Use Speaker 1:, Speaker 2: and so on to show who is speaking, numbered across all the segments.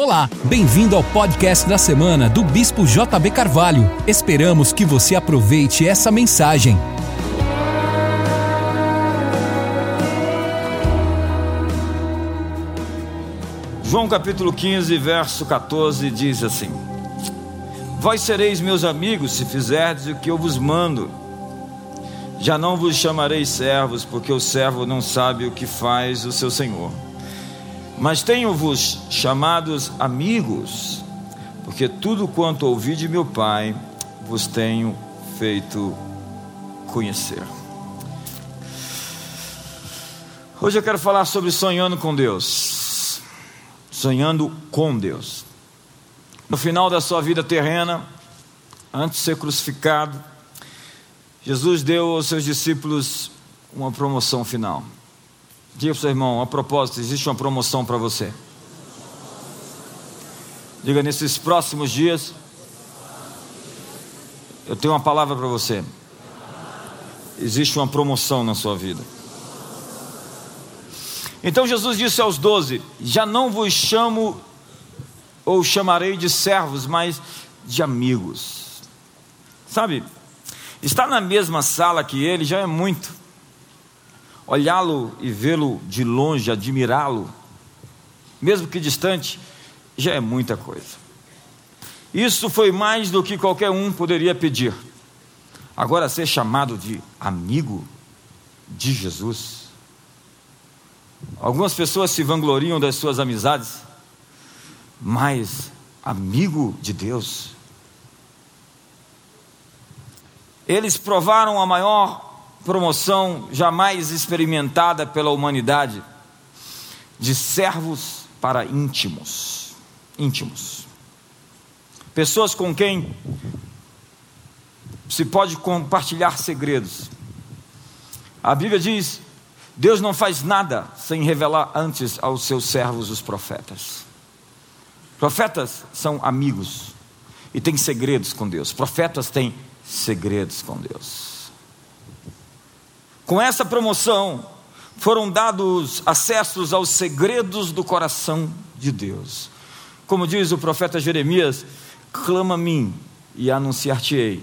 Speaker 1: Olá, bem-vindo ao podcast da semana do Bispo JB Carvalho. Esperamos que você aproveite essa mensagem.
Speaker 2: João capítulo 15, verso 14 diz assim: Vós sereis meus amigos se fizerdes o que eu vos mando. Já não vos chamarei servos, porque o servo não sabe o que faz o seu senhor. Mas tenho-vos chamados amigos, porque tudo quanto ouvi de meu Pai vos tenho feito conhecer. Hoje eu quero falar sobre sonhando com Deus. Sonhando com Deus. No final da sua vida terrena, antes de ser crucificado, Jesus deu aos seus discípulos uma promoção final. Diga para o seu irmão, a propósito, existe uma promoção para você. Diga, nesses próximos dias, eu tenho uma palavra para você. Existe uma promoção na sua vida. Então Jesus disse aos doze: Já não vos chamo ou chamarei de servos, mas de amigos. Sabe, estar na mesma sala que ele já é muito olhá-lo e vê-lo de longe, admirá-lo, mesmo que distante, já é muita coisa. Isso foi mais do que qualquer um poderia pedir. Agora, ser chamado de amigo de Jesus. Algumas pessoas se vangloriam das suas amizades, mas amigo de Deus. Eles provaram a maior promoção jamais experimentada pela humanidade de servos para íntimos. Íntimos. Pessoas com quem se pode compartilhar segredos. A Bíblia diz: Deus não faz nada sem revelar antes aos seus servos, os profetas. Profetas são amigos e têm segredos com Deus. Profetas têm segredos com Deus. Com essa promoção, foram dados acessos aos segredos do coração de Deus. Como diz o profeta Jeremias: clama a mim e anunciar-te-ei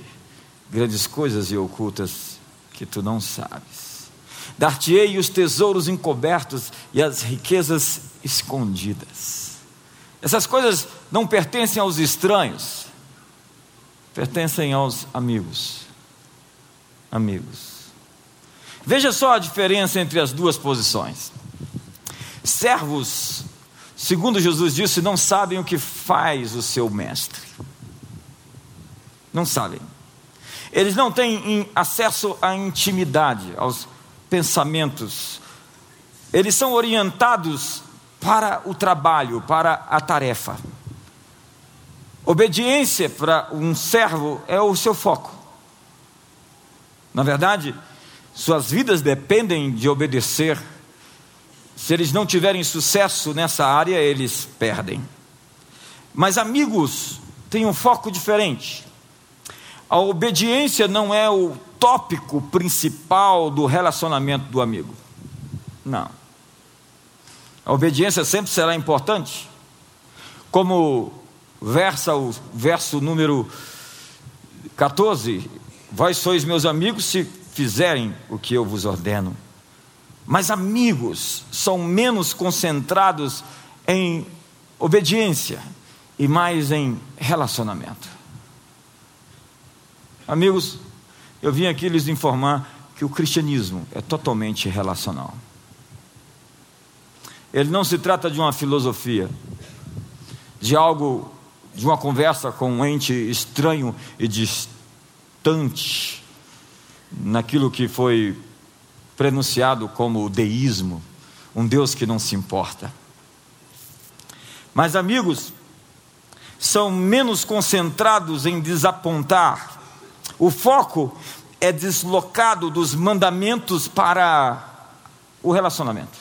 Speaker 2: grandes coisas e ocultas que tu não sabes. Dar-te-ei os tesouros encobertos e as riquezas escondidas. Essas coisas não pertencem aos estranhos, pertencem aos amigos. Amigos. Veja só a diferença entre as duas posições. Servos, segundo Jesus disse, não sabem o que faz o seu mestre. Não sabem. Eles não têm acesso à intimidade, aos pensamentos. Eles são orientados para o trabalho, para a tarefa. Obediência para um servo é o seu foco. Na verdade, suas vidas dependem de obedecer. Se eles não tiverem sucesso nessa área, eles perdem. Mas amigos têm um foco diferente. A obediência não é o tópico principal do relacionamento do amigo. Não. A obediência sempre será importante. Como versa o verso número 14: Vós sois meus amigos se fizerem o que eu vos ordeno. Mas amigos são menos concentrados em obediência e mais em relacionamento. Amigos, eu vim aqui lhes informar que o cristianismo é totalmente relacional. Ele não se trata de uma filosofia, de algo, de uma conversa com um ente estranho e distante, naquilo que foi prenunciado como deísmo, um Deus que não se importa. Mas, amigos, são menos concentrados em desapontar. O foco é deslocado dos mandamentos para o relacionamento,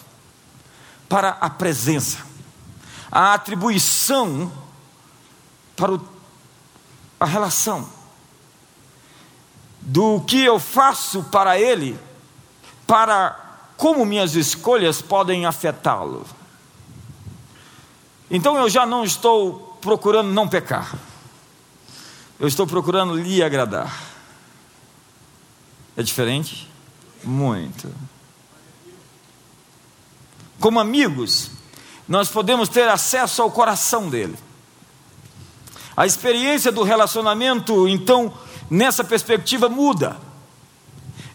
Speaker 2: para a presença, a atribuição para o, a relação do que eu faço para Ele, para como minhas escolhas podem afetá-lo. então eu já não estou procurando não pecar, eu estou procurando lhe agradar. É diferente? Muito. Como amigos, nós podemos ter acesso ao coração dele. A experiência do relacionamento, então, nessa perspectiva muda.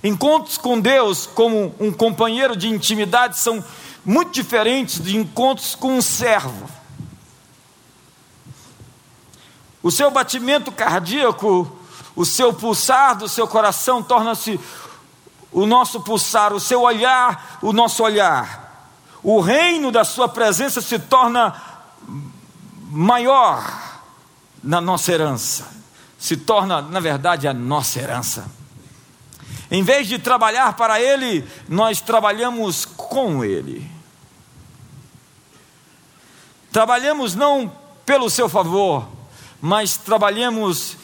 Speaker 2: Encontros com Deus como um companheiro de intimidade são muito diferentes de encontros com um servo. O seu batimento cardíaco, o seu pulsar do seu coração torna-se o nosso pulsar, o seu olhar, o nosso olhar. O reino da sua presença se torna maior na nossa herança, se torna, na verdade, a nossa herança. Em vez de trabalhar para Ele, nós trabalhamos com Ele. Trabalhamos não pelo seu favor, mas trabalhamos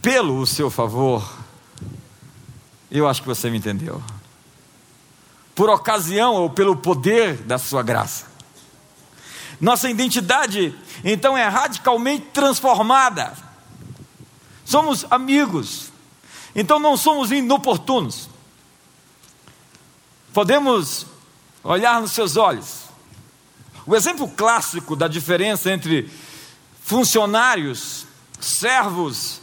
Speaker 2: pelo seu favor. Eu acho que você me entendeu. Por ocasião ou pelo poder da sua graça. Nossa identidade, então, é radicalmente transformada. Somos amigos, então não somos inoportunos. Podemos olhar nos seus olhos. O exemplo clássico da diferença entre funcionários, servos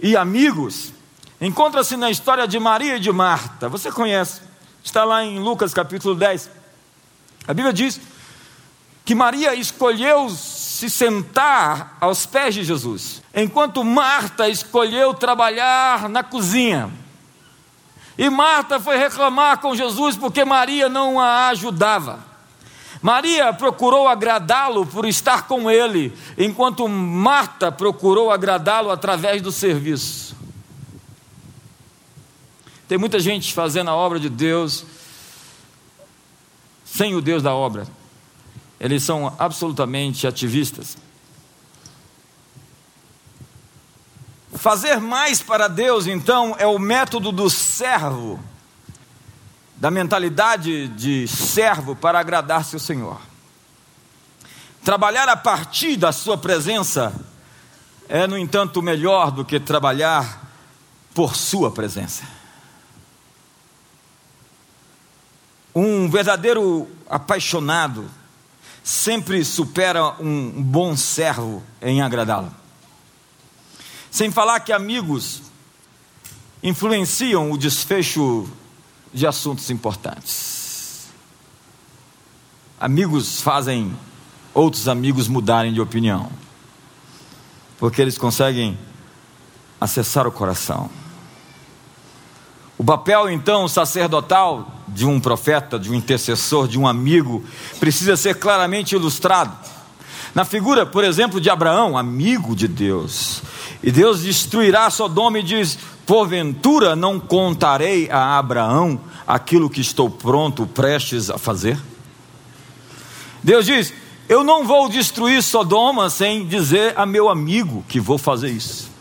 Speaker 2: e amigos encontra-se na história de Maria e de Marta. Você conhece, está lá em Lucas capítulo 10. A Bíblia diz que Maria escolheu se sentar aos pés de Jesus, enquanto Marta escolheu trabalhar na cozinha. E Marta foi reclamar com Jesus porque Maria não a ajudava. Maria procurou agradá-lo por estar com ele, enquanto Marta procurou agradá-lo através do serviço. Tem muita gente fazendo a obra de Deus sem o Deus da obra. Eles são absolutamente ativistas. Fazer mais para Deus, então, é o método do servo, da mentalidade de servo para agradar seu Senhor. Trabalhar a partir da sua presença é, no entanto, melhor do que trabalhar por sua presença. Um verdadeiro apaixonado sempre supera um bom servo em agradá-lo. Sem falar que amigos influenciam o desfecho de assuntos importantes. Amigos fazem outros amigos mudarem de opinião, porque eles conseguem acessar o coração. O papel, então, sacerdotal de um profeta, de um intercessor, de um amigo, precisa ser claramente ilustrado. Na figura, por exemplo, de Abraão, amigo de Deus. E Deus destruirá Sodoma e diz: Porventura não contarei a Abraão aquilo que estou pronto, prestes a fazer? Deus diz: Eu não vou destruir Sodoma sem dizer a meu amigo que vou fazer isso.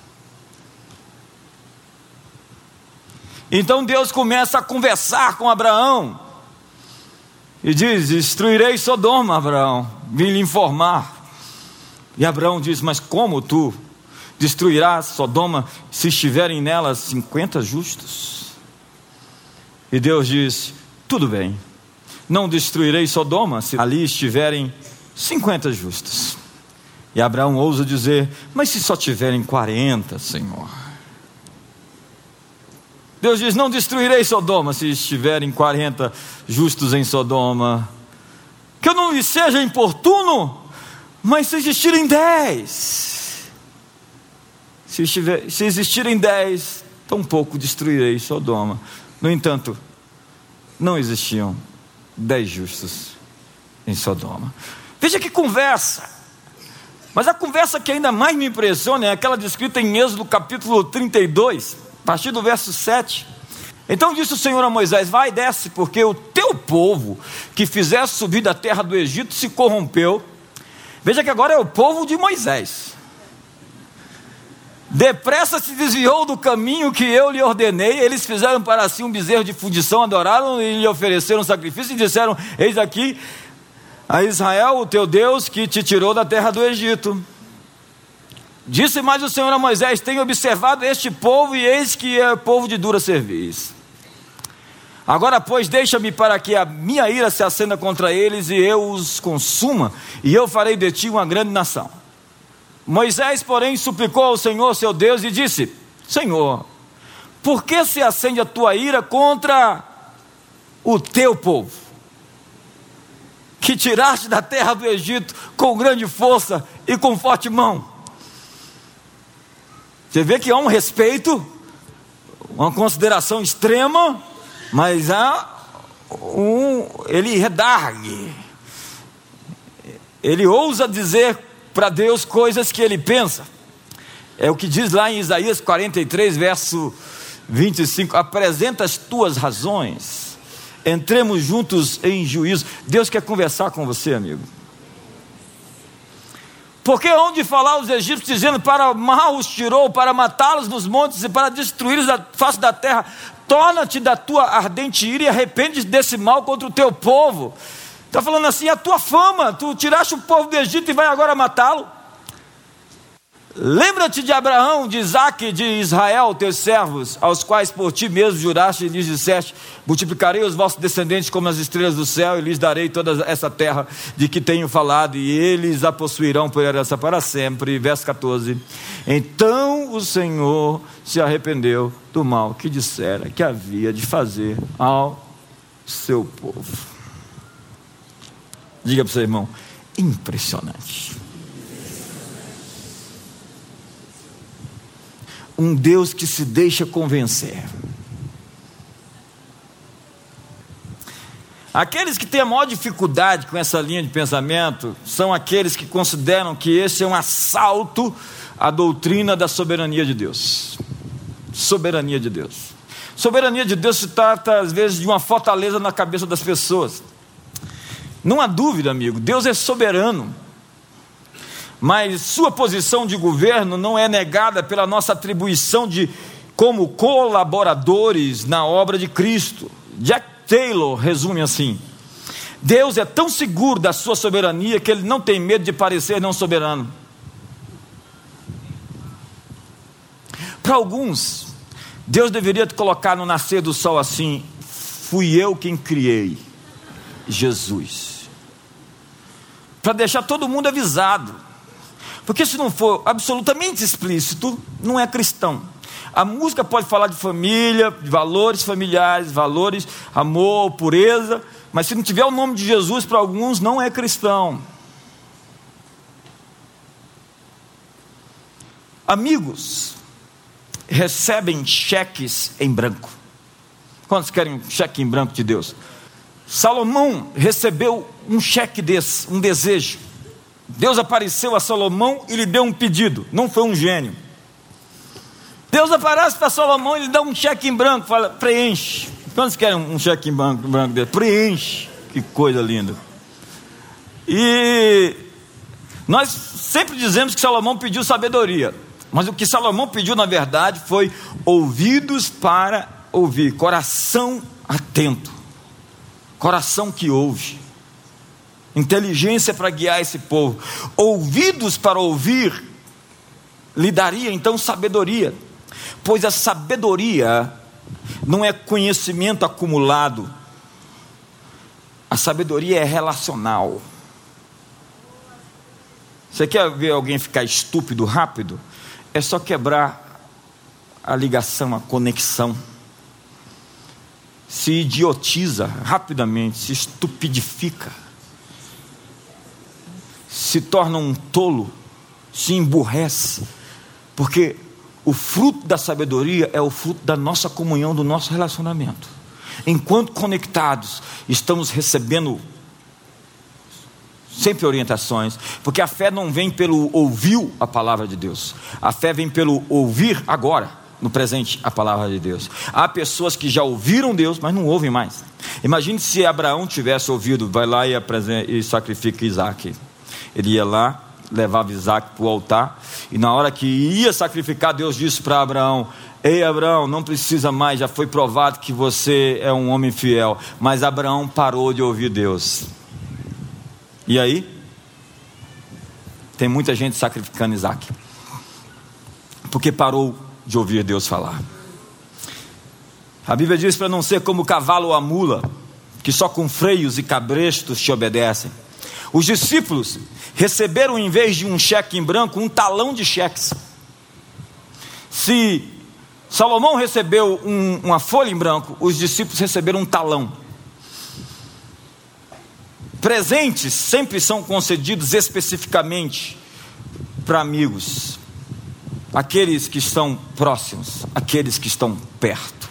Speaker 2: Então Deus começa a conversar com Abraão e diz: Destruirei Sodoma, Abraão, vim lhe informar. E Abraão diz: Mas como tu destruirás Sodoma se estiverem nelas 50 justos? E Deus diz: Tudo bem, não destruirei Sodoma se ali estiverem 50 justos. E Abraão ousa dizer: Mas se só tiverem 40, Senhor? Deus diz: Não destruirei Sodoma se estiverem 40 justos em Sodoma. Que eu não lhe seja importuno, mas se existirem 10. Se, estiver, se existirem 10, tampouco destruirei Sodoma. No entanto, não existiam 10 justos em Sodoma. Veja que conversa. Mas a conversa que ainda mais me impressiona é aquela descrita em Êxodo capítulo 32 a partir do verso 7. Então disse o Senhor a Moisés: Vai desce, porque o teu povo que fizesse subir da terra do Egito se corrompeu. Veja que agora é o povo de Moisés. Depressa se desviou do caminho que eu lhe ordenei. Eles fizeram para si um bezerro de fundição, adoraram e lhe ofereceram sacrifício e disseram: Eis aqui a Israel, o teu Deus, que te tirou da terra do Egito. Disse mais o Senhor a Moisés: Tenho observado este povo, e eis que é povo de dura serviço. Agora, pois, deixa-me para que a minha ira se acenda contra eles e eu os consuma, e eu farei de ti uma grande nação. Moisés, porém, suplicou ao Senhor seu Deus e disse: Senhor, por que se acende a tua ira contra o teu povo, que tiraste da terra do Egito com grande força e com forte mão? Você vê que há um respeito, uma consideração extrema, mas há um. Ele redargue, ele ousa dizer para Deus coisas que ele pensa. É o que diz lá em Isaías 43, verso 25: apresenta as tuas razões, entremos juntos em juízo. Deus quer conversar com você, amigo. Porque onde falar os egípcios dizendo para mal os tirou, para matá-los nos montes e para destruí-los da face da terra, torna-te da tua ardente ira e arrepende desse mal contra o teu povo. Está falando assim, a tua fama, tu tiraste o povo do Egito e vai agora matá-lo. Lembra-te de Abraão, de Isaac, de Israel, teus servos, aos quais por ti mesmo juraste e lhes disseste: Multiplicarei os vossos descendentes como as estrelas do céu, e lhes darei toda essa terra de que tenho falado, e eles a possuirão por herança para sempre. Verso 14: Então o Senhor se arrependeu do mal que dissera que havia de fazer ao seu povo. Diga para o seu irmão: impressionante. Um Deus que se deixa convencer. Aqueles que têm a maior dificuldade com essa linha de pensamento são aqueles que consideram que esse é um assalto à doutrina da soberania de Deus. Soberania de Deus. Soberania de Deus se trata, às vezes, de uma fortaleza na cabeça das pessoas. Não há dúvida, amigo, Deus é soberano mas sua posição de governo não é negada pela nossa atribuição de como colaboradores na obra de Cristo. Jack Taylor resume assim: Deus é tão seguro da sua soberania que ele não tem medo de parecer não soberano. Para alguns, Deus deveria te colocar no nascer do sol assim: fui eu quem criei Jesus. Para deixar todo mundo avisado porque se não for absolutamente explícito, não é cristão. A música pode falar de família, de valores familiares, valores, amor, pureza, mas se não tiver o nome de Jesus para alguns, não é cristão. Amigos recebem cheques em branco. Quantos querem um cheque em branco de Deus? Salomão recebeu um cheque desse, um desejo. Deus apareceu a Salomão e lhe deu um pedido, não foi um gênio. Deus aparece para Salomão e lhe dá um cheque em branco, fala, preenche. Quantos querem um cheque em branco, branco dele? Preenche. Que coisa linda. E nós sempre dizemos que Salomão pediu sabedoria, mas o que Salomão pediu, na verdade, foi ouvidos para ouvir, coração atento, coração que ouve inteligência para guiar esse povo, ouvidos para ouvir, lhe daria então sabedoria, pois a sabedoria não é conhecimento acumulado, a sabedoria é relacional. Você quer ver alguém ficar estúpido rápido? É só quebrar a ligação, a conexão. Se idiotiza rapidamente, se estupidifica se torna um tolo, se emburrece, porque o fruto da sabedoria é o fruto da nossa comunhão, do nosso relacionamento. Enquanto conectados, estamos recebendo sempre orientações, porque a fé não vem pelo ouvir a palavra de Deus, a fé vem pelo ouvir agora, no presente, a palavra de Deus. Há pessoas que já ouviram Deus, mas não ouvem mais. Imagine se Abraão tivesse ouvido, vai lá e, e sacrifica Isaac. Ele ia lá, levava Isaac para o altar, e na hora que ia sacrificar, Deus disse para Abraão: Ei, Abraão, não precisa mais, já foi provado que você é um homem fiel. Mas Abraão parou de ouvir Deus. E aí? Tem muita gente sacrificando Isaac, porque parou de ouvir Deus falar. A Bíblia diz para não ser como o cavalo ou a mula, que só com freios e cabrestos te obedecem. Os discípulos receberam, em vez de um cheque em branco, um talão de cheques. Se Salomão recebeu um, uma folha em branco, os discípulos receberam um talão. Presentes sempre são concedidos especificamente para amigos, aqueles que estão próximos, aqueles que estão perto.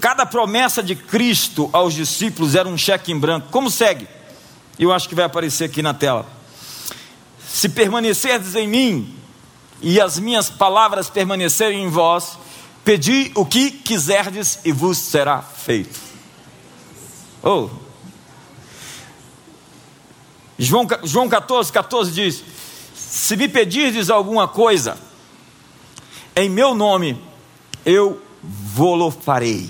Speaker 2: Cada promessa de Cristo aos discípulos era um cheque em branco. Como segue? Eu acho que vai aparecer aqui na tela. Se permanecerdes em mim e as minhas palavras permanecerem em vós, pedi o que quiserdes e vos será feito. Oh, João, João 14, 14 diz: Se me pedirdes alguma coisa, em meu nome, eu vou-lo farei.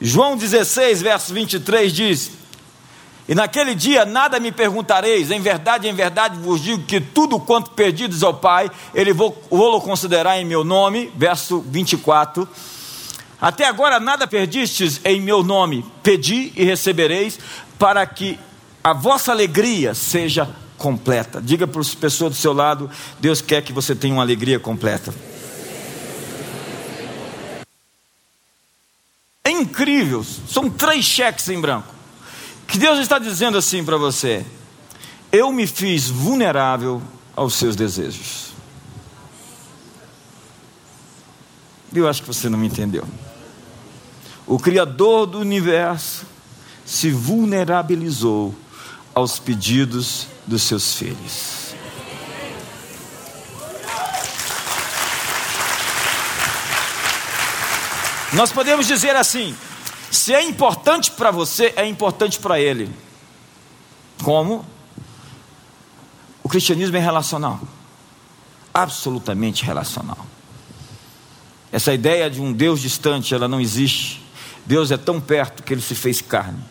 Speaker 2: João 16, verso 23 diz: E naquele dia nada me perguntareis, em verdade, em verdade vos digo que tudo quanto pedides ao Pai, Ele vou-lo considerar em meu nome. Verso 24. Até agora nada perdistes em meu nome, pedi e recebereis, para que a vossa alegria seja completa. Diga para as pessoas do seu lado: Deus quer que você tenha uma alegria completa. É incrível, são três cheques em branco. Que Deus está dizendo assim para você: Eu me fiz vulnerável aos seus desejos. Eu acho que você não me entendeu. O Criador do universo se vulnerabilizou aos pedidos dos seus filhos. Nós podemos dizer assim: se é importante para você, é importante para ele. Como? O cristianismo é relacional, absolutamente relacional. Essa ideia de um Deus distante, ela não existe. Deus é tão perto que ele se fez carne.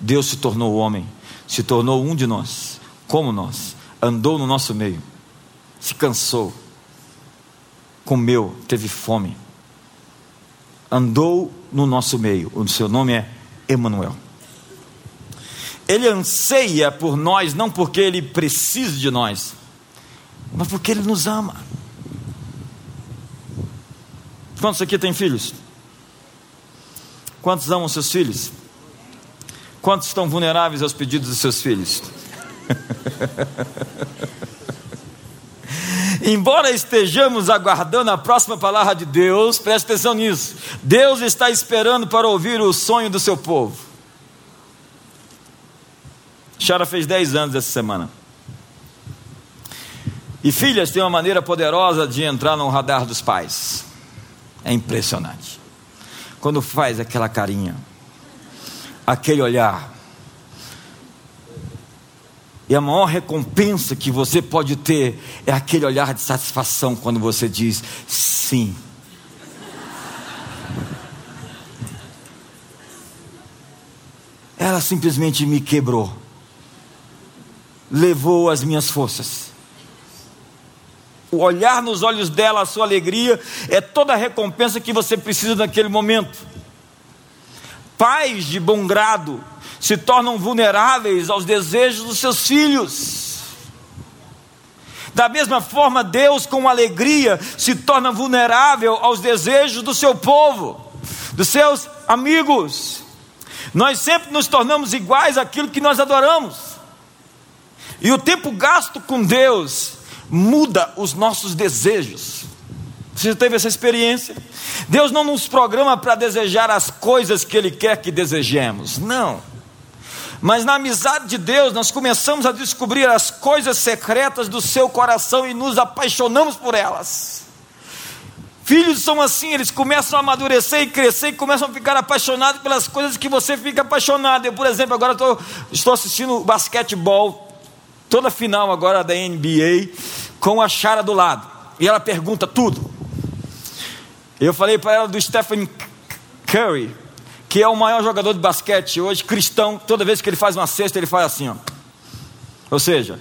Speaker 2: Deus se tornou homem se tornou um de nós, como nós, andou no nosso meio, se cansou, comeu, teve fome, andou no nosso meio. O seu nome é Emanuel. Ele anseia por nós não porque ele precisa de nós, mas porque ele nos ama. Quantos aqui têm filhos? Quantos amam seus filhos? Quantos estão vulneráveis aos pedidos dos seus filhos? Embora estejamos aguardando a próxima palavra de Deus, preste atenção nisso. Deus está esperando para ouvir o sonho do seu povo. Chara fez 10 anos essa semana. E filhas têm uma maneira poderosa de entrar no radar dos pais. É impressionante. Quando faz aquela carinha aquele olhar. E a maior recompensa que você pode ter é aquele olhar de satisfação quando você diz sim. Ela simplesmente me quebrou, levou as minhas forças. O olhar nos olhos dela, a sua alegria, é toda a recompensa que você precisa naquele momento pais de bom grado se tornam vulneráveis aos desejos dos seus filhos. Da mesma forma, Deus, com alegria, se torna vulnerável aos desejos do seu povo, dos seus amigos. Nós sempre nos tornamos iguais àquilo que nós adoramos. E o tempo gasto com Deus muda os nossos desejos. Você já teve essa experiência? Deus não nos programa para desejar as coisas que Ele quer que desejemos, não. Mas na amizade de Deus, nós começamos a descobrir as coisas secretas do seu coração e nos apaixonamos por elas. Filhos são assim, eles começam a amadurecer e crescer e começam a ficar apaixonados pelas coisas que você fica apaixonado. Eu, por exemplo, agora tô, estou assistindo basquetebol, toda final agora da NBA, com a Chara do lado. E ela pergunta tudo. Eu falei para ela do Stephen Curry, que é o maior jogador de basquete hoje, cristão. Toda vez que ele faz uma cesta, ele faz assim, ó. Ou seja,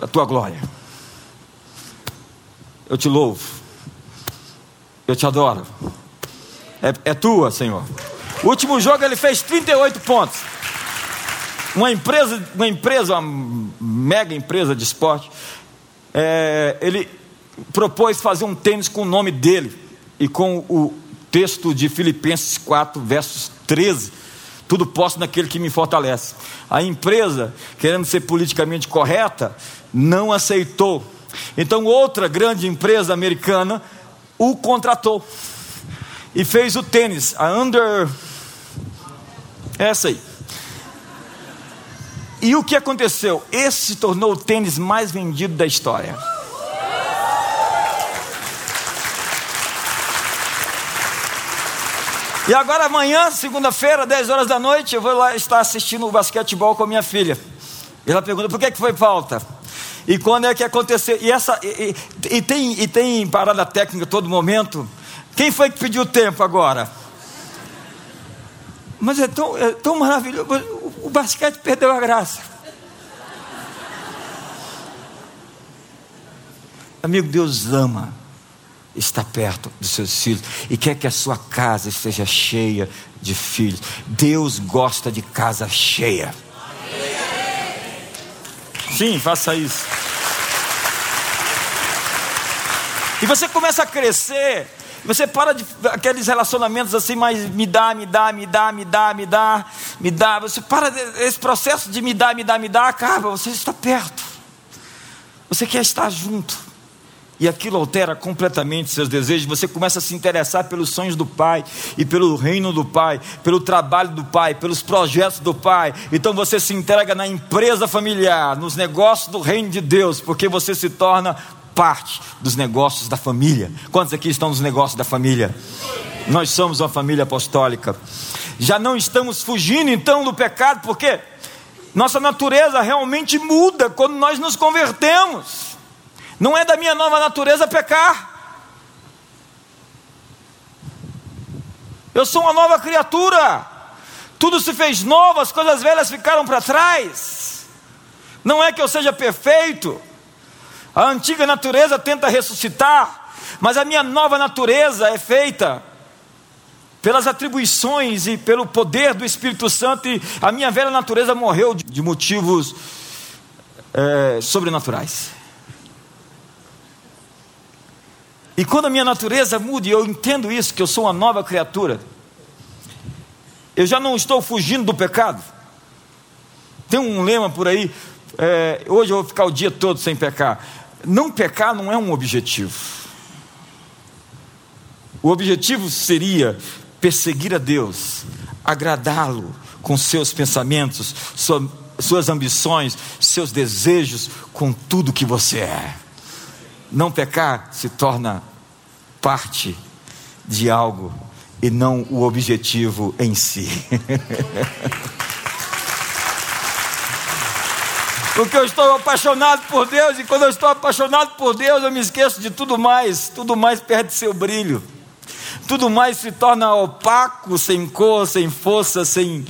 Speaker 2: a tua glória. Eu te louvo. Eu te adoro. É, é tua, Senhor. O último jogo ele fez 38 pontos. Uma empresa, uma empresa, uma mega empresa de esporte, é, ele propôs fazer um tênis com o nome dele e com o texto de Filipenses 4, versos 13. Tudo posso naquele que me fortalece. A empresa, querendo ser politicamente correta, não aceitou. Então, outra grande empresa americana o contratou e fez o tênis, a Under. Essa aí. E o que aconteceu? Esse se tornou o tênis mais vendido da história. E agora amanhã, segunda-feira, 10 horas da noite, eu vou lá estar assistindo o basquetebol com a minha filha. Ela pergunta: por que, que foi falta? E quando é que aconteceu? E, essa, e, e, e, tem, e tem parada técnica todo momento. Quem foi que pediu tempo agora? Mas é tão, é tão maravilhoso. O, o basquete perdeu a graça. Amigo, Deus ama está perto dos seus filhos e quer que a sua casa esteja cheia de filhos. Deus gosta de casa cheia. Sim, faça isso. E você começa a crescer, você para de aqueles relacionamentos assim, mas me dá, me dá, me dá, me dá, me dá, me dá. Você para esse processo de me dá, me dá, me dá, acaba, você está perto. Você quer estar junto e aquilo altera completamente seus desejos. Você começa a se interessar pelos sonhos do Pai e pelo reino do Pai, pelo trabalho do Pai, pelos projetos do Pai. Então você se entrega na empresa familiar, nos negócios do reino de Deus, porque você se torna parte dos negócios da família. Quantos aqui estão nos negócios da família? Nós somos uma família apostólica. Já não estamos fugindo então do pecado, porque nossa natureza realmente muda quando nós nos convertemos. Não é da minha nova natureza pecar. Eu sou uma nova criatura. Tudo se fez novo, as coisas velhas ficaram para trás. Não é que eu seja perfeito. A antiga natureza tenta ressuscitar, mas a minha nova natureza é feita pelas atribuições e pelo poder do Espírito Santo, e a minha velha natureza morreu de motivos é, sobrenaturais. E quando a minha natureza muda, e eu entendo isso, que eu sou uma nova criatura, eu já não estou fugindo do pecado. Tem um lema por aí, é, hoje eu vou ficar o dia todo sem pecar. Não pecar não é um objetivo. O objetivo seria perseguir a Deus, agradá-lo com seus pensamentos, sua, suas ambições, seus desejos, com tudo que você é. Não pecar se torna parte de algo e não o objetivo em si. Porque eu estou apaixonado por Deus e quando eu estou apaixonado por Deus eu me esqueço de tudo mais, tudo mais perde seu brilho. Tudo mais se torna opaco, sem cor, sem força, sem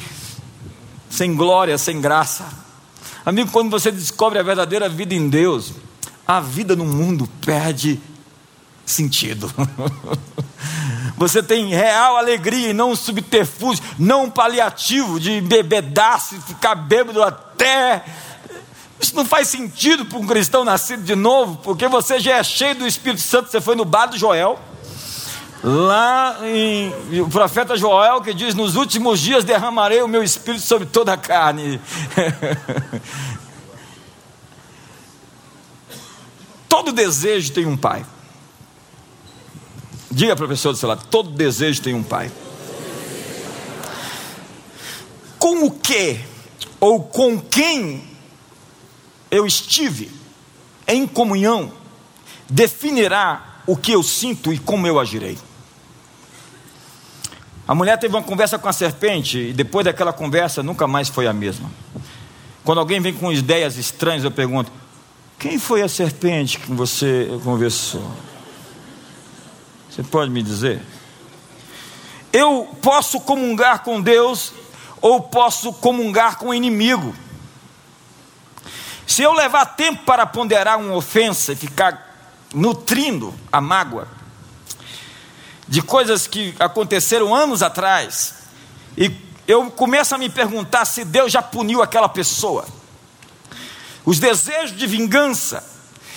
Speaker 2: sem glória, sem graça. Amigo, quando você descobre a verdadeira vida em Deus, a vida no mundo perde sentido. Você tem real alegria e não um subterfúgio, não um paliativo de bebedaço ficar bêbado até. Isso não faz sentido para um cristão nascido de novo, porque você já é cheio do Espírito Santo. Você foi no bar do Joel, lá em o profeta Joel que diz: Nos últimos dias derramarei o meu espírito sobre toda a carne. Todo desejo tem um pai. Diga do seu lado: todo desejo tem um pai. Com o que ou com quem eu estive em comunhão definirá o que eu sinto e como eu agirei. A mulher teve uma conversa com a serpente e depois daquela conversa nunca mais foi a mesma. Quando alguém vem com ideias estranhas, eu pergunto: quem foi a serpente que você conversou? Você pode me dizer? Eu posso comungar com Deus ou posso comungar com o inimigo. Se eu levar tempo para ponderar uma ofensa e ficar nutrindo a mágoa de coisas que aconteceram anos atrás, e eu começo a me perguntar se Deus já puniu aquela pessoa. Os desejos de vingança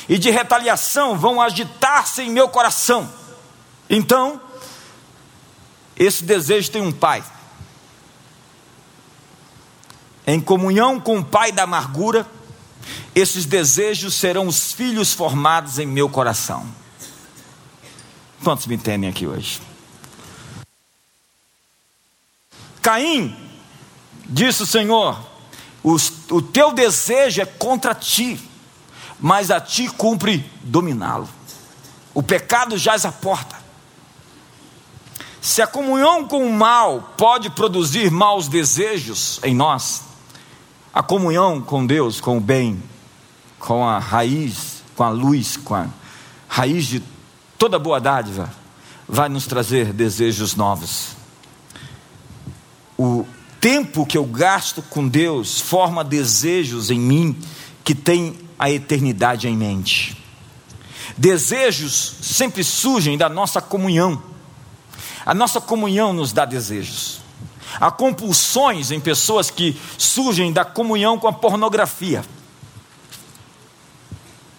Speaker 2: e de retaliação vão agitar-se em meu coração. Então, esse desejo tem um pai. Em comunhão com o pai da amargura, esses desejos serão os filhos formados em meu coração. Quantos me entendem aqui hoje? Caim, disse o Senhor: o, o teu desejo é contra ti, mas a ti cumpre dominá-lo. O pecado jaz à porta. Se a comunhão com o mal pode produzir maus desejos em nós, a comunhão com Deus, com o bem, com a raiz, com a luz, com a raiz de toda boa dádiva, vai nos trazer desejos novos. O tempo que eu gasto com Deus forma desejos em mim que tem a eternidade em mente. Desejos sempre surgem da nossa comunhão. A nossa comunhão nos dá desejos. Há compulsões em pessoas que surgem da comunhão com a pornografia.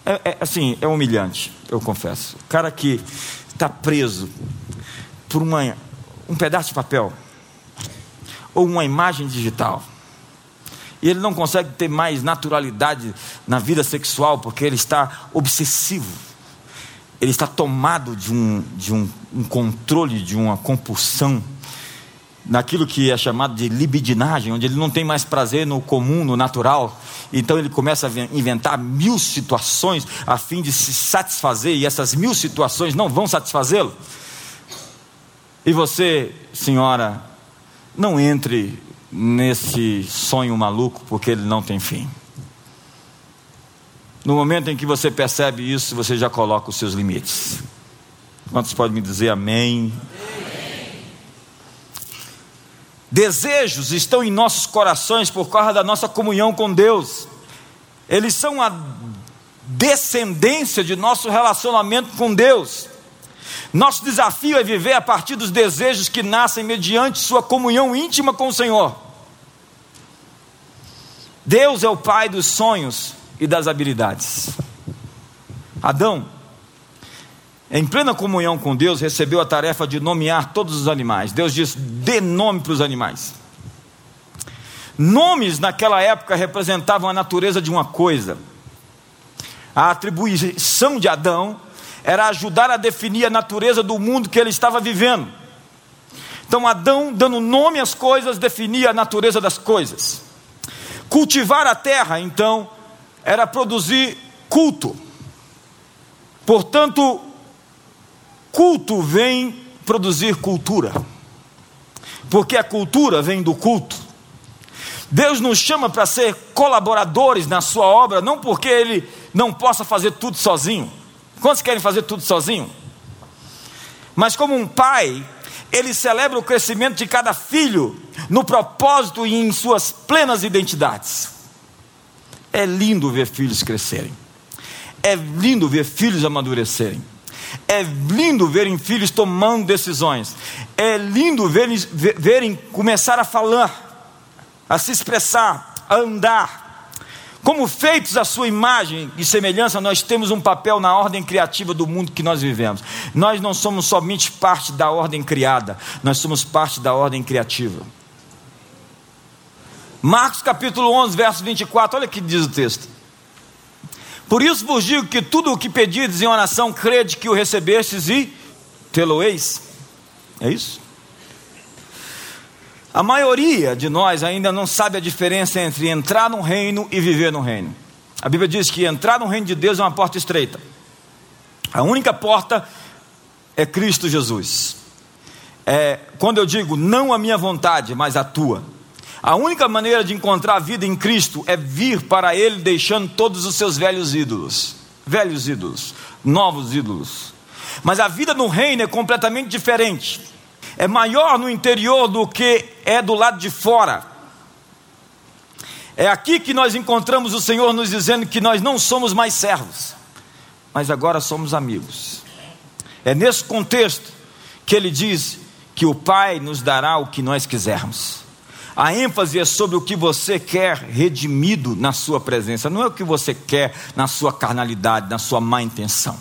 Speaker 2: É, é, assim, é humilhante, eu confesso. O cara que está preso por uma, um pedaço de papel ou uma imagem digital. E ele não consegue ter mais naturalidade na vida sexual porque ele está obsessivo. Ele está tomado de um, de um, um controle, de uma compulsão naquilo que é chamado de libidinagem, onde ele não tem mais prazer no comum, no natural. Então ele começa a inventar mil situações a fim de se satisfazer, e essas mil situações não vão satisfazê-lo. E você, senhora, não entre nesse sonho maluco, porque ele não tem fim. No momento em que você percebe isso, você já coloca os seus limites. Quantos podem me dizer amém? Desejos estão em nossos corações por causa da nossa comunhão com Deus. Eles são a descendência de nosso relacionamento com Deus. Nosso desafio é viver a partir dos desejos que nascem mediante sua comunhão íntima com o Senhor. Deus é o pai dos sonhos e das habilidades. Adão em plena comunhão com Deus, recebeu a tarefa de nomear todos os animais. Deus disse: dê nome para os animais. Nomes naquela época representavam a natureza de uma coisa. A atribuição de Adão era ajudar a definir a natureza do mundo que ele estava vivendo. Então, Adão, dando nome às coisas, definia a natureza das coisas. Cultivar a terra, então, era produzir culto. Portanto, Culto vem produzir cultura, porque a cultura vem do culto. Deus nos chama para ser colaboradores na Sua obra, não porque Ele não possa fazer tudo sozinho. Quantos querem fazer tudo sozinho? Mas como um pai, Ele celebra o crescimento de cada filho no propósito e em suas plenas identidades. É lindo ver filhos crescerem, é lindo ver filhos amadurecerem. É lindo verem filhos tomando decisões. É lindo verem, verem começar a falar, a se expressar, a andar. Como feitos à sua imagem e semelhança, nós temos um papel na ordem criativa do mundo que nós vivemos. Nós não somos somente parte da ordem criada, nós somos parte da ordem criativa. Marcos capítulo 11, verso 24, olha o que diz o texto. Por isso vos digo que tudo o que pedides em oração, crede que o recebestes e tê-lo-eis. É isso? A maioria de nós ainda não sabe a diferença entre entrar no reino e viver no reino. A Bíblia diz que entrar no reino de Deus é uma porta estreita. A única porta é Cristo Jesus. É, quando eu digo não a minha vontade, mas a tua. A única maneira de encontrar a vida em Cristo é vir para Ele deixando todos os seus velhos ídolos. Velhos ídolos, novos ídolos. Mas a vida no reino é completamente diferente. É maior no interior do que é do lado de fora. É aqui que nós encontramos o Senhor nos dizendo que nós não somos mais servos, mas agora somos amigos. É nesse contexto que ele diz que o Pai nos dará o que nós quisermos. A ênfase é sobre o que você quer redimido na sua presença, não é o que você quer na sua carnalidade, na sua má intenção.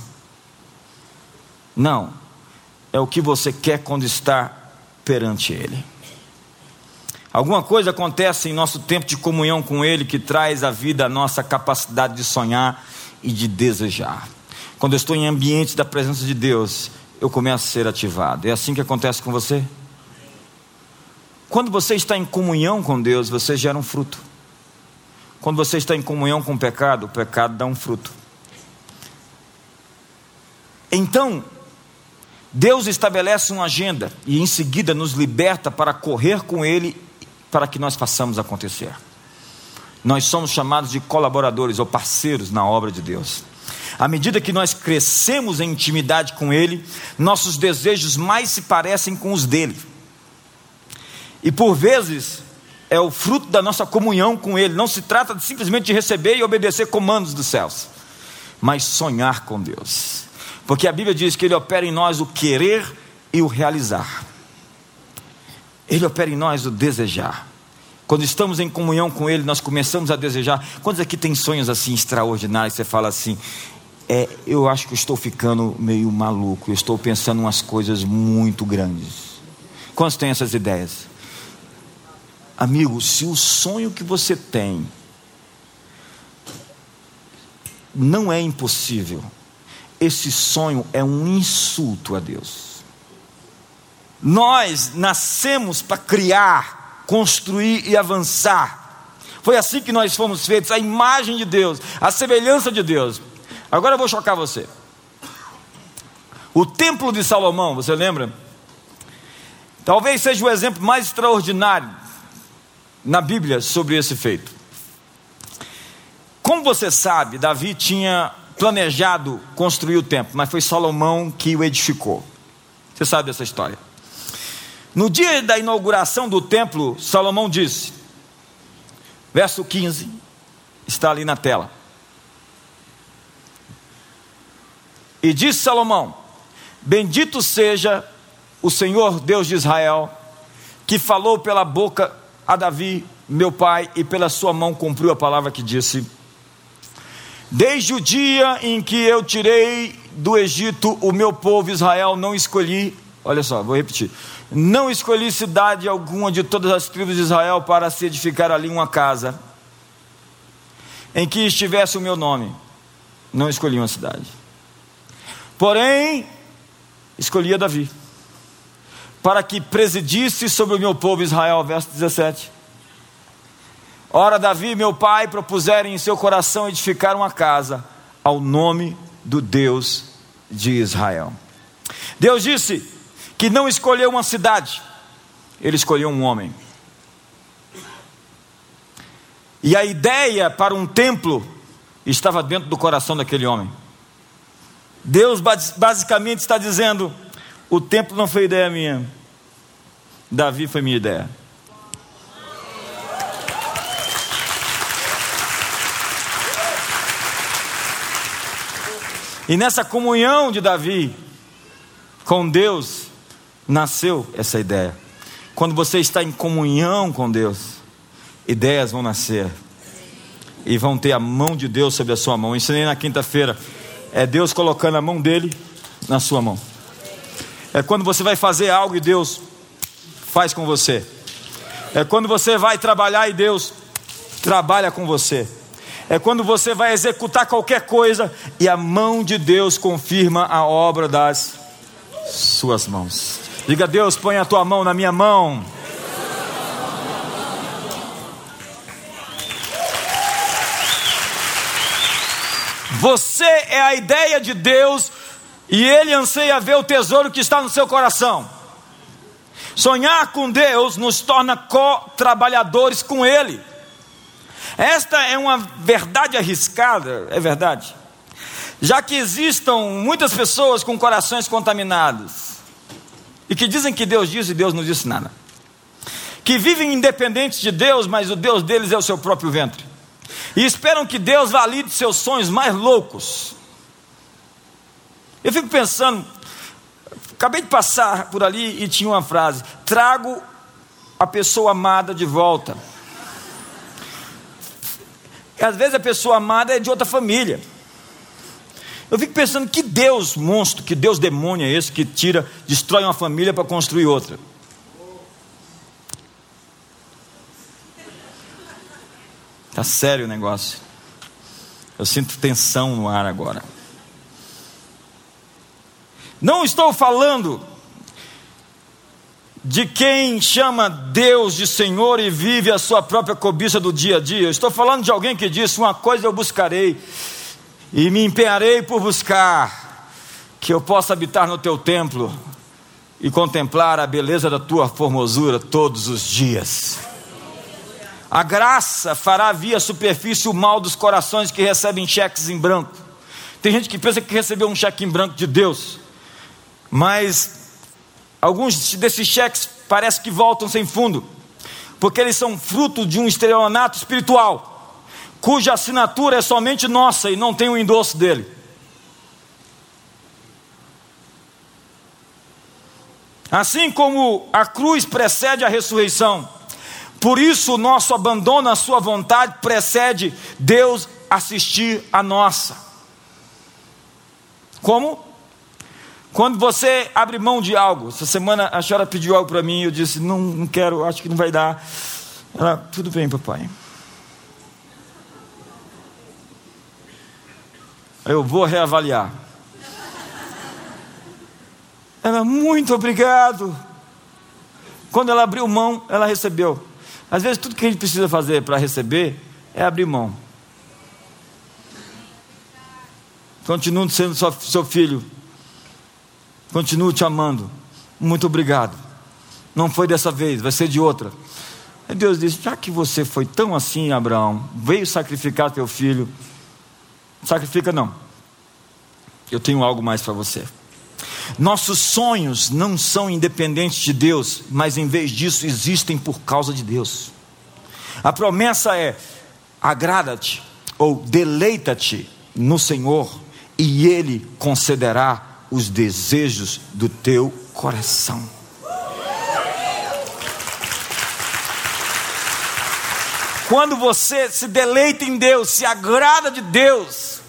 Speaker 2: Não, é o que você quer quando está perante Ele. Alguma coisa acontece em nosso tempo de comunhão com Ele que traz à vida a nossa capacidade de sonhar e de desejar. Quando eu estou em ambiente da presença de Deus, eu começo a ser ativado. É assim que acontece com você? Quando você está em comunhão com Deus, você gera um fruto. Quando você está em comunhão com o pecado, o pecado dá um fruto. Então, Deus estabelece uma agenda e em seguida nos liberta para correr com Ele para que nós façamos acontecer. Nós somos chamados de colaboradores ou parceiros na obra de Deus. À medida que nós crescemos em intimidade com Ele, nossos desejos mais se parecem com os dele. E por vezes é o fruto da nossa comunhão com Ele. Não se trata de simplesmente de receber e obedecer comandos dos céus, mas sonhar com Deus. Porque a Bíblia diz que Ele opera em nós o querer e o realizar. Ele opera em nós o desejar. Quando estamos em comunhão com Ele, nós começamos a desejar. Quantos aqui tem sonhos assim extraordinários? Você fala assim: é, eu acho que estou ficando meio maluco. Eu estou pensando umas coisas muito grandes. Quantos têm essas ideias? Amigo, se o sonho que você tem não é impossível, esse sonho é um insulto a Deus. Nós nascemos para criar, construir e avançar. Foi assim que nós fomos feitos, a imagem de Deus, a semelhança de Deus. Agora eu vou chocar você. O templo de Salomão, você lembra? Talvez seja o exemplo mais extraordinário na Bíblia sobre esse feito. Como você sabe, Davi tinha planejado construir o templo, mas foi Salomão que o edificou. Você sabe dessa história. No dia da inauguração do templo, Salomão disse, verso 15, está ali na tela. E disse Salomão: Bendito seja o Senhor Deus de Israel, que falou pela boca a Davi, meu pai, e pela sua mão cumpriu a palavra que disse: Desde o dia em que eu tirei do Egito o meu povo Israel, não escolhi, olha só, vou repetir: não escolhi cidade alguma de todas as tribos de Israel para se edificar ali uma casa em que estivesse o meu nome. Não escolhi uma cidade. Porém, escolhi a Davi para que presidisse sobre o meu povo Israel. Verso 17. Ora, Davi, meu pai, propuseram em seu coração edificar uma casa ao nome do Deus de Israel. Deus disse que não escolheu uma cidade, ele escolheu um homem. E a ideia para um templo estava dentro do coração daquele homem. Deus basicamente está dizendo: o templo não foi ideia minha, Davi foi minha ideia. E nessa comunhão de Davi com Deus, nasceu essa ideia. Quando você está em comunhão com Deus, ideias vão nascer e vão ter a mão de Deus sobre a sua mão. Eu ensinei na quinta-feira. É Deus colocando a mão dele na sua mão. É quando você vai fazer algo e Deus faz com você. É quando você vai trabalhar e Deus trabalha com você. É quando você vai executar qualquer coisa e a mão de Deus confirma a obra das suas mãos. Diga, Deus, põe a tua mão na minha mão. Você é a ideia de Deus e Ele anseia ver o tesouro que está no seu coração. Sonhar com Deus nos torna co-trabalhadores com Ele. Esta é uma verdade arriscada, é verdade. Já que existam muitas pessoas com corações contaminados e que dizem que Deus diz e Deus não disse nada. que vivem independentes de Deus, mas o Deus deles é o seu próprio ventre. E esperam que Deus valide seus sonhos mais loucos. Eu fico pensando, acabei de passar por ali e tinha uma frase: trago a pessoa amada de volta. Às vezes a pessoa amada é de outra família. Eu fico pensando que Deus monstro, que Deus demônio é esse que tira, destrói uma família para construir outra. Tá sério o negócio. Eu sinto tensão no ar agora. Não estou falando de quem chama Deus de Senhor e vive a sua própria cobiça do dia a dia. Estou falando de alguém que disse: Uma coisa eu buscarei e me empenharei por buscar, que eu possa habitar no teu templo e contemplar a beleza da tua formosura todos os dias. A graça fará via superfície o mal dos corações que recebem cheques em branco. Tem gente que pensa que recebeu um cheque em branco de Deus, mas Alguns desses cheques parece que voltam sem fundo, porque eles são fruto de um estelionato espiritual, cuja assinatura é somente nossa e não tem o endosso dele. Assim como a cruz precede a ressurreição, por isso o nosso abandono à sua vontade precede Deus assistir a nossa. Como? Quando você abre mão de algo, essa semana a senhora pediu algo para mim, eu disse: não, não quero, acho que não vai dar. Ela, tudo bem, papai. Eu vou reavaliar. Ela, muito obrigado. Quando ela abriu mão, ela recebeu. Às vezes, tudo que a gente precisa fazer para receber é abrir mão. Continuo sendo seu filho, Continuo te amando. Muito obrigado. Não foi dessa vez, vai ser de outra. Aí Deus disse: Já que você foi tão assim, Abraão, veio sacrificar teu filho, sacrifica não. Eu tenho algo mais para você. Nossos sonhos não são independentes de Deus, mas em vez disso existem por causa de Deus. A promessa é: agrada-te ou deleita-te no Senhor, e Ele concederá os desejos do teu coração. Quando você se deleita em Deus, se agrada de Deus,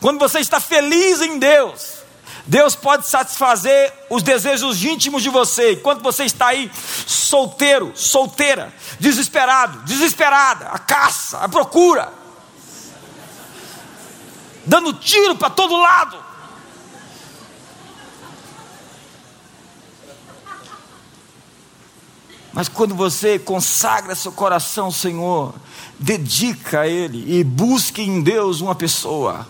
Speaker 2: quando você está feliz em Deus, Deus pode satisfazer os desejos íntimos de você. Enquanto você está aí solteiro, solteira, desesperado, desesperada, a caça, a procura, dando tiro para todo lado. Mas quando você consagra seu coração ao Senhor, dedica a Ele e busque em Deus uma pessoa,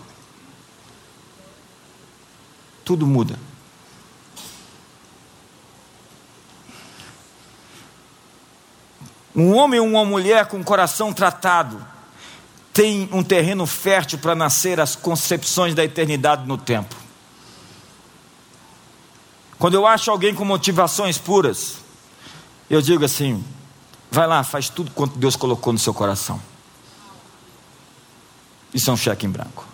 Speaker 2: tudo muda. Um homem ou uma mulher com o coração tratado tem um terreno fértil para nascer as concepções da eternidade no tempo. Quando eu acho alguém com motivações puras, eu digo assim: vai lá, faz tudo quanto Deus colocou no seu coração. Isso é um cheque em branco.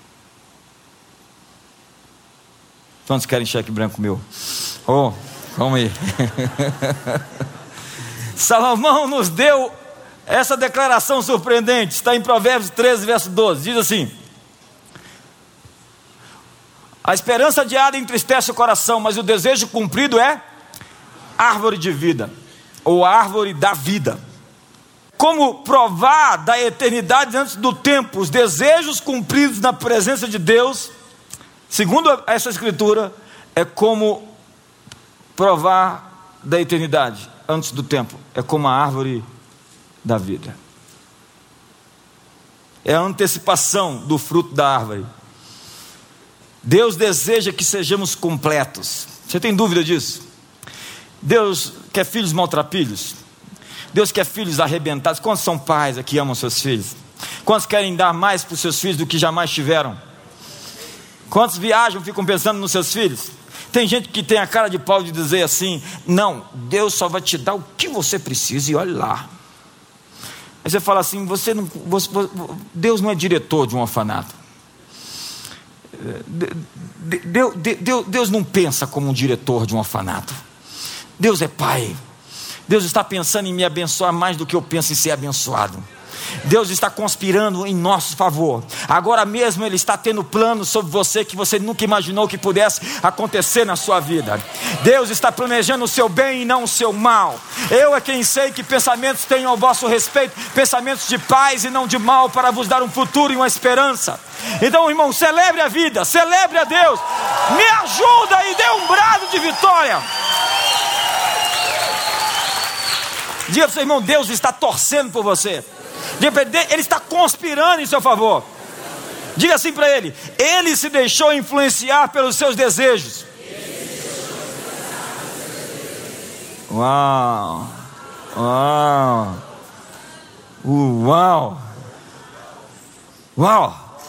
Speaker 2: Quantos querem cheque branco meu? Oh, vamos aí. Salomão nos deu essa declaração surpreendente, está em Provérbios 13, verso 12. Diz assim: A esperança adiada entristece o coração, mas o desejo cumprido é árvore de vida ou árvore da vida. Como provar da eternidade antes do tempo, os desejos cumpridos na presença de Deus, segundo essa escritura, é como provar da eternidade antes do tempo, é como a árvore da vida. É a antecipação do fruto da árvore. Deus deseja que sejamos completos. Você tem dúvida disso? Deus quer filhos maltrapilhos? Deus quer filhos arrebentados? Quantos são pais aqui amam seus filhos? Quantos querem dar mais para os seus filhos do que jamais tiveram? Quantos viajam ficam pensando nos seus filhos? Tem gente que tem a cara de pau de dizer assim: não, Deus só vai te dar o que você precisa e olhe lá. Aí você fala assim: você não, você, Deus não é diretor de um orfanato. Deus, Deus, Deus não pensa como um diretor de um orfanato. Deus é pai. Deus está pensando em me abençoar mais do que eu penso em ser abençoado. Deus está conspirando em nosso favor. Agora mesmo Ele está tendo planos sobre você que você nunca imaginou que pudesse acontecer na sua vida. Deus está planejando o seu bem e não o seu mal. Eu é quem sei que pensamentos tenham ao vosso respeito, pensamentos de paz e não de mal, para vos dar um futuro e uma esperança. Então, irmão, celebre a vida, celebre a Deus, me ajuda e dê um brado de vitória. Diga para o seu irmão: Deus está torcendo por você. Ele está conspirando em seu favor. Diga assim para ele: Ele se deixou influenciar pelos seus desejos. Uau! Uau! Uau! Uau!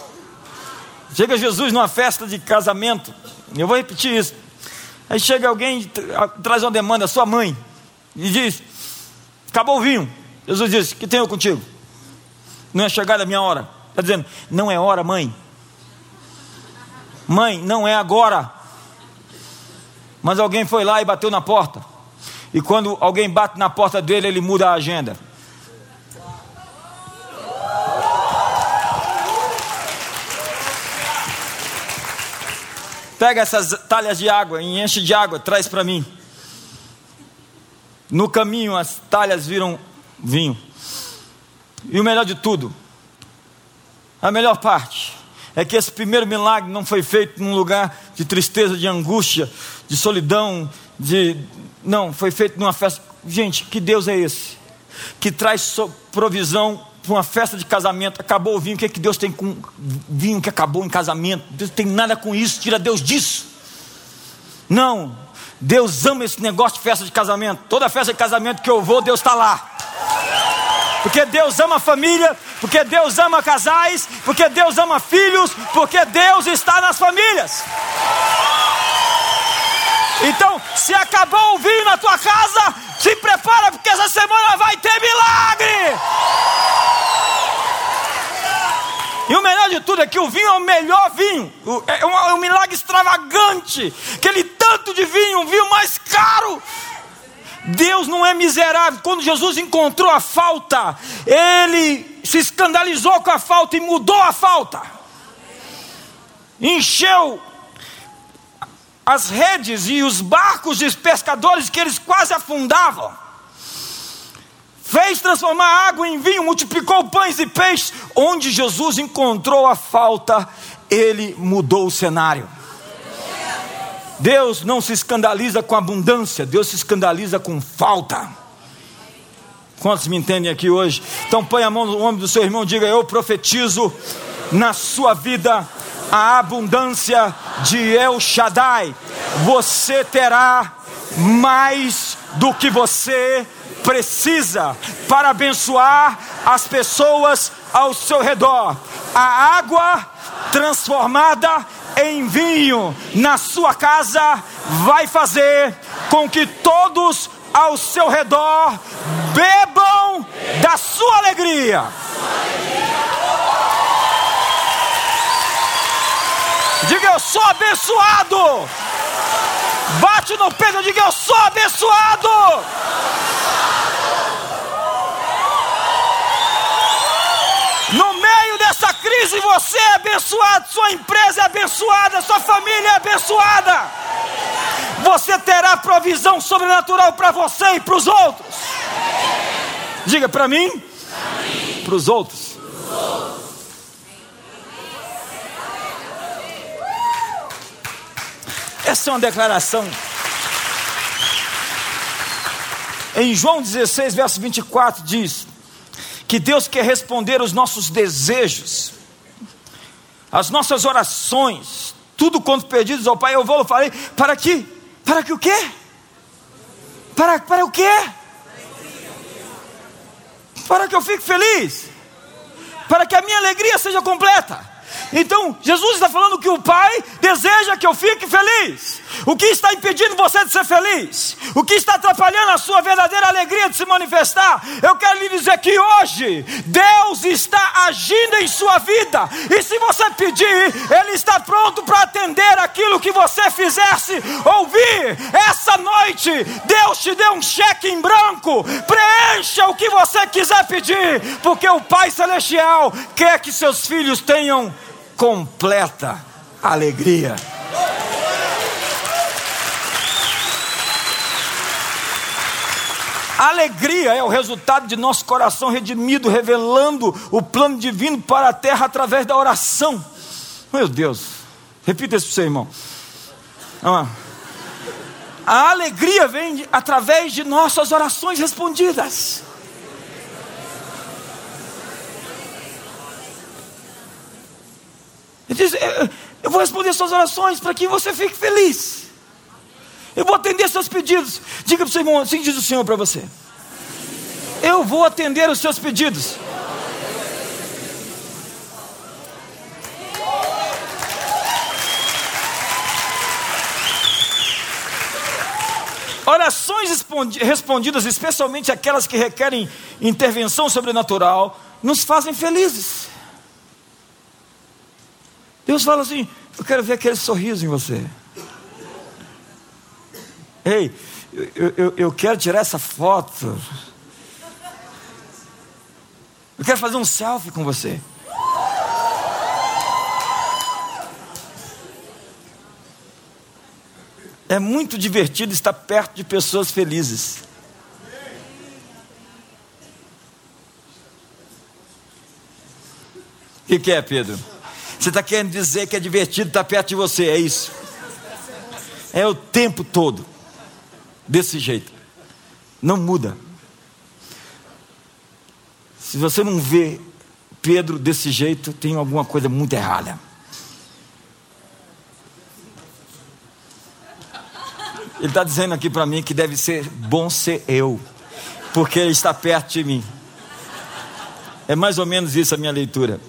Speaker 2: Chega Jesus numa festa de casamento. Eu vou repetir isso. Aí chega alguém, traz uma demanda, sua mãe, e diz: Acabou o vinho. Jesus diz: Que tenho contigo? não é chegada a minha hora. Está dizendo, não é hora, mãe. Mãe, não é agora. Mas alguém foi lá e bateu na porta. E quando alguém bate na porta dele, ele muda a agenda. Pega essas talhas de água e enche de água, traz para mim. No caminho as talhas viram vinho. E o melhor de tudo, a melhor parte, é que esse primeiro milagre não foi feito num lugar de tristeza, de angústia, de solidão, de. Não, foi feito numa festa. Gente, que Deus é esse? Que traz provisão para uma festa de casamento. Acabou o vinho, o que, é que Deus tem com vinho que acabou em casamento? Deus tem nada com isso, tira Deus disso. Não, Deus ama esse negócio de festa de casamento. Toda festa de casamento que eu vou, Deus está lá porque Deus ama família, porque Deus ama casais, porque Deus ama filhos, porque Deus está nas famílias. Então, se acabou o vinho na tua casa, se prepara, porque essa semana vai ter milagre. E o melhor de tudo é que o vinho é o melhor vinho, é um, é um milagre extravagante. Aquele tanto de vinho, um vinho mais caro, Deus não é miserável. Quando Jesus encontrou a falta, ele se escandalizou com a falta e mudou a falta. Encheu as redes e os barcos dos pescadores que eles quase afundavam. Fez transformar água em vinho, multiplicou pães e peixes. Onde Jesus encontrou a falta, ele mudou o cenário. Deus não se escandaliza com abundância, Deus se escandaliza com falta. Quantos me entendem aqui hoje? Então põe a mão no ombro do seu irmão e diga: Eu profetizo na sua vida a abundância de El Shaddai. Você terá mais do que você precisa para abençoar as pessoas ao seu redor. A água transformada em vinho na sua casa vai fazer com que todos ao seu redor bebam da sua alegria. Diga eu sou abençoado. Bate no peito, diga eu sou abençoado. Crise você é abençoado, sua empresa é abençoada, sua família é abençoada. Você terá provisão sobrenatural para você e para os outros. Diga para mim, para os outros. Essa é uma declaração. Em João 16, verso 24, diz: que Deus quer responder os nossos desejos, as nossas orações, tudo quanto pedidos ao Pai, eu vou falei, para que? Para que o quê? Para, para o quê? Para que eu fique feliz, para que a minha alegria seja completa. Então, Jesus está falando que o Pai deseja que eu fique feliz. O que está impedindo você de ser feliz? O que está atrapalhando a sua verdadeira alegria de se manifestar? Eu quero lhe dizer que hoje Deus está agindo em sua vida, e se você pedir, Ele está pronto para atender aquilo que você fizesse ouvir. Essa noite, Deus te deu um cheque em branco, o que você quiser pedir, porque o Pai Celestial quer que seus filhos tenham completa alegria. Alegria é o resultado de nosso coração redimido, revelando o plano divino para a terra através da oração. Meu Deus, repita isso para você, irmão. A alegria vem através de nossas orações respondidas. Ele diz: Eu vou responder suas orações para que você fique feliz. Eu vou atender seus pedidos. Diga para o seu irmão, assim diz o Senhor para você. Eu vou atender os seus pedidos. Orações respondidas, especialmente aquelas que requerem intervenção sobrenatural, nos fazem felizes. Deus fala assim: Eu quero ver aquele sorriso em você. Ei, eu, eu, eu quero tirar essa foto. Eu quero fazer um selfie com você. É muito divertido estar perto de pessoas felizes. O que, que, é, Pedro? Você está querendo dizer que é divertido estar perto de você, é isso? É o tempo todo desse jeito. Não muda. Se você não vê Pedro desse jeito, tem alguma coisa muito errada. Ele está dizendo aqui para mim que deve ser bom ser eu, porque ele está perto de mim. É mais ou menos isso a minha leitura.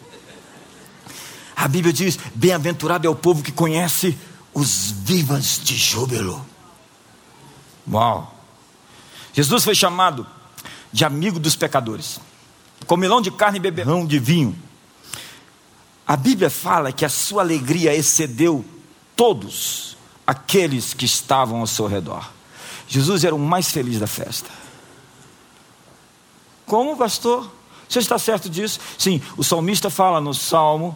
Speaker 2: A Bíblia diz: Bem-aventurado é o povo que conhece os vivas de júbilo. Uau! Jesus foi chamado de amigo dos pecadores, comilão de carne e beberrão de vinho. A Bíblia fala que a sua alegria excedeu todos aqueles que estavam ao seu redor. Jesus era o mais feliz da festa. Como, pastor? Você está certo disso? Sim, o salmista fala no salmo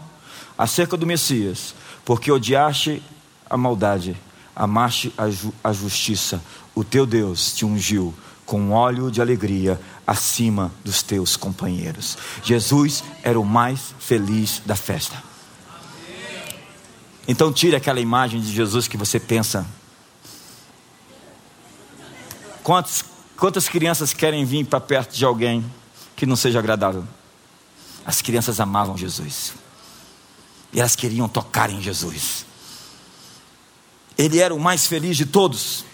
Speaker 2: acerca do Messias, porque odiaste a maldade, amaste a, ju a justiça, o teu Deus te ungiu com óleo de alegria acima dos teus companheiros. Jesus era o mais feliz da festa. Então tire aquela imagem de Jesus que você pensa. Quantas, quantas crianças querem vir para perto de alguém que não seja agradável? As crianças amavam Jesus. E elas queriam tocar em Jesus. Ele era o mais feliz de todos.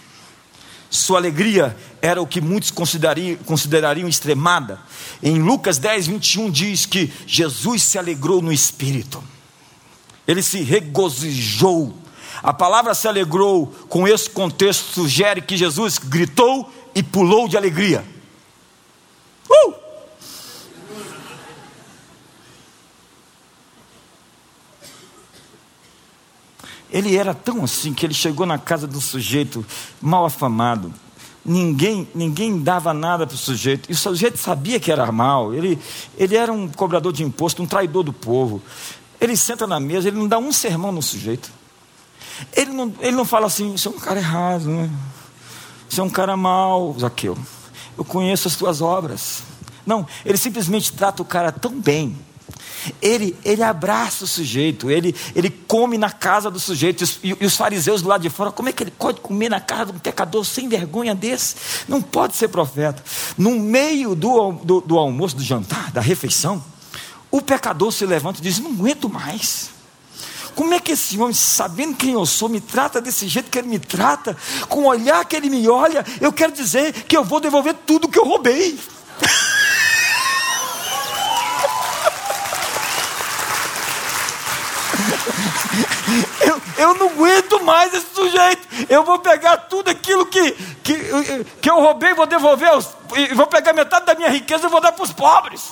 Speaker 2: Sua alegria era o que muitos considerariam, considerariam extremada. Em Lucas 10, 21 diz que Jesus se alegrou no espírito, ele se regozijou. A palavra se alegrou, com esse contexto, sugere que Jesus gritou e pulou de alegria. Uh! Ele era tão assim que ele chegou na casa do sujeito mal afamado. Ninguém, ninguém dava nada para o sujeito. E o sujeito sabia que era mal. Ele, ele era um cobrador de imposto, um traidor do povo. Ele senta na mesa, ele não dá um sermão no sujeito. Ele não, ele não fala assim, você é um cara errado, né? você é um cara mau, Zaqueu. Eu conheço as tuas obras. Não, ele simplesmente trata o cara tão bem ele, ele abraça o sujeito, ele, ele come na casa do sujeito. E, e, os fariseus do lado de fora, como é que ele pode comer na casa de um pecador sem vergonha desse? Não pode ser profeta. No meio do, do, do almoço, do jantar, da refeição, o pecador se levanta e diz: Não aguento mais. Como é que esse homem, sabendo quem eu sou, me trata desse jeito que ele me trata, com o olhar que ele me olha, eu quero dizer que eu vou devolver tudo que eu roubei. Eu, eu não aguento mais esse sujeito. Eu vou pegar tudo aquilo que, que, que eu roubei, vou devolver, e vou pegar metade da minha riqueza e vou dar para os pobres.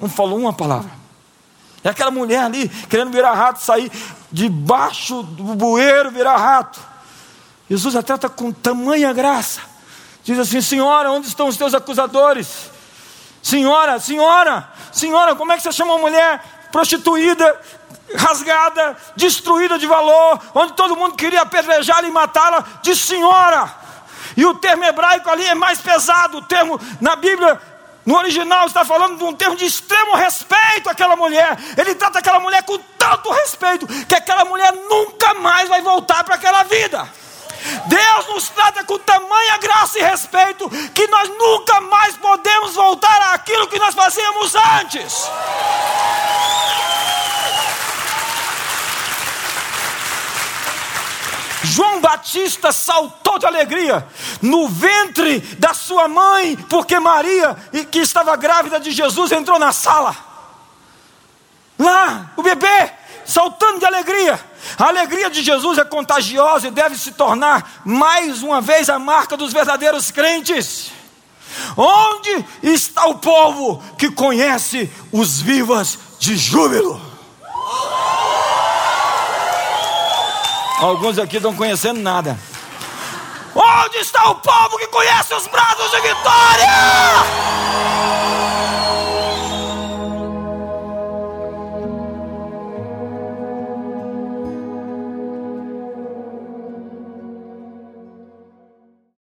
Speaker 2: Não falou uma palavra. É aquela mulher ali querendo virar rato, sair debaixo do bueiro, virar rato. Jesus a trata com tamanha graça. Diz assim: Senhora, onde estão os teus acusadores? Senhora, senhora, senhora, como é que você chama uma mulher prostituída, rasgada, destruída de valor, onde todo mundo queria apedrejá-la e matá-la? Diz senhora. E o termo hebraico ali é mais pesado. O termo na Bíblia no original está falando de um termo de extremo respeito àquela mulher. Ele trata aquela mulher com tanto respeito que aquela mulher nunca mais vai voltar para aquela vida. Deus nos trata com tamanha graça e respeito que nós nunca mais podemos voltar àquilo que nós fazíamos antes. João Batista saltou de alegria no ventre da sua mãe, porque Maria, que estava grávida de Jesus, entrou na sala. Lá, o bebê, saltando de alegria. A alegria de Jesus é contagiosa e deve se tornar mais uma vez a marca dos verdadeiros crentes. Onde está o povo que conhece os vivas de júbilo? Alguns aqui estão conhecendo nada. Onde está o povo que conhece os braços de vitória?